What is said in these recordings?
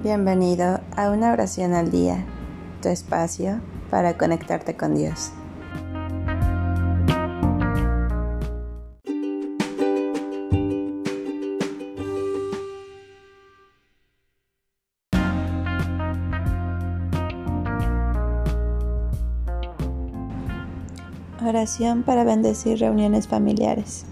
Bienvenido a una oración al día, tu espacio para conectarte con Dios. Oración para bendecir reuniones familiares.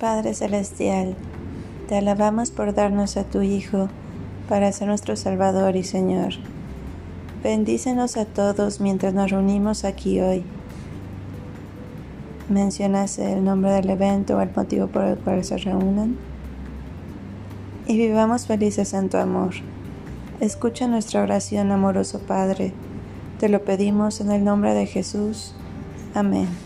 Padre Celestial, te alabamos por darnos a tu Hijo para ser nuestro Salvador y Señor. Bendícenos a todos mientras nos reunimos aquí hoy. ¿Mencionas el nombre del evento o el motivo por el cual se reúnen? Y vivamos felices en tu amor. Escucha nuestra oración, amoroso Padre. Te lo pedimos en el nombre de Jesús. Amén.